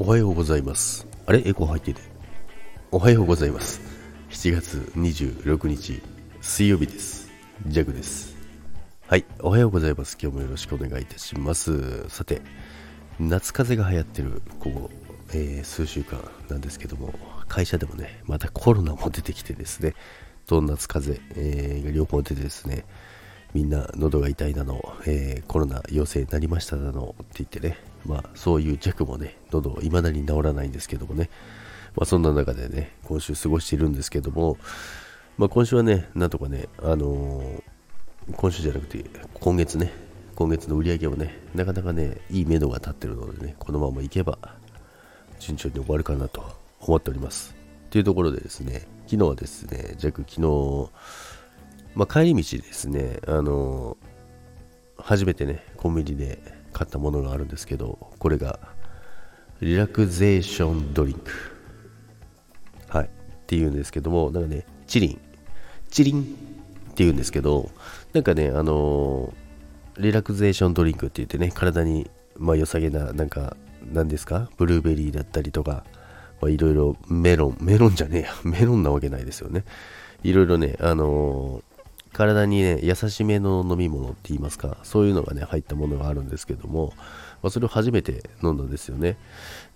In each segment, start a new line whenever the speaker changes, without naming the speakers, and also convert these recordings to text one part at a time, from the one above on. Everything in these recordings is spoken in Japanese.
おはようございます。あれ？エコー入ってて。おはようございます。7月26日、水曜日です。ジャグです。はい、おはようございます。今日もよろしくお願いいたします。さて、夏風邪が流行ってる、ここ、えー数週間なんですけども、会社でもね、またコロナも出てきてですね、どんな夏風邪、えーが両方出てですね、みんな喉が痛いなの、えーコロナ陽性になりましたなのって言ってね、まあそういう弱もね、喉いまだに治らないんですけどもね、まあそんな中でね、今週過ごしているんですけども、まあ今週はね、なんとかね、あのー今週じゃなくて今月ね、今月の売り上げもね、なかなかね、いい目処が立ってるのでね、このままいけば順調に終わるかなと思っております。というところでですね、昨日はですね、ジャック昨日、まあ、帰り道ですね、あの初めてね、コンビニで買ったものがあるんですけど、これが、リラクゼーションドリンク。はい。っていうんですけども、なんかね、チリン、チリンっていうんですけど、なんかね、あのリラクゼーションドリンクって言ってね、体に、まあ、良さげな、なんか、何ですか？ブルーベリーだったりとか、まあ、いろいろメロン、メロンじゃねえや、メロンなわけないですよね。いろいろね、あの体にね、優しめの飲み物って言いますか、そういうのがね、入ったものがあるんですけども、まあ、それを初めて飲んだんですよね。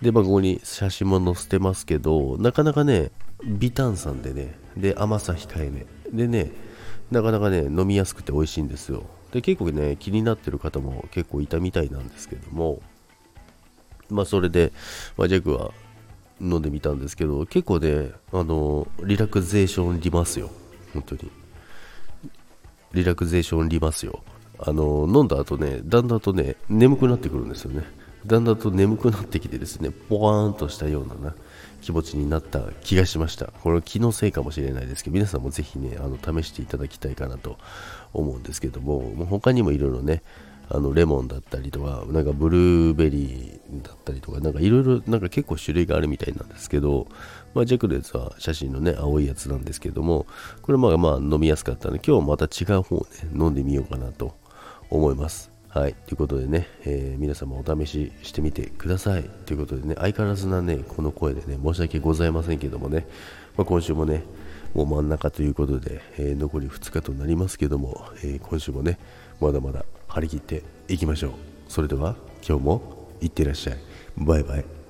で、まあ、ここに写真も載せてますけど、なかなかね、微炭酸でね、で、甘さ控えめ。でね、なかなかね、飲みやすくて美味しいんですよ。で、結構ね、気になってる方も結構いたみたいなんですけども、まあ、それで、まあ、ジャックは飲んでみたんですけど、結構ね、あの、リラクゼーションにりますよ。本当に。リラクゼーションりますよ。あの、飲んだ後ね、だんだんとね、眠くなってくるんですよね。だんだんと眠くなってきてですね、ポワーンとしたようなな気持ちになった気がしました。これは気のせいかもしれないですけど、皆さんもぜひね、あの試していただきたいかなと思うんですけども、もう他にもいろいろね、あのレモンだったりとか、なんかブルーベリーったりとか、なんかいろいろ、なんか結構種類があるみたいなんですけど、まあ、ジャクのやつは写真のね、青いやつなんですけども、これまあまあ飲みやすかったので、今日はまた違う方をね、飲んでみようかなと思います。はい。ということでね、えー皆様お試ししてみてください。ということでね、相変わらずなね、この声でね、申し訳ございませんけどもね、まあ、今週もね、もう真ん中ということで、えー残り2日となりますけども、えー今週もね、まだまだ張り切っていきましょう。それでは、今日もいってらっしゃい。拜拜。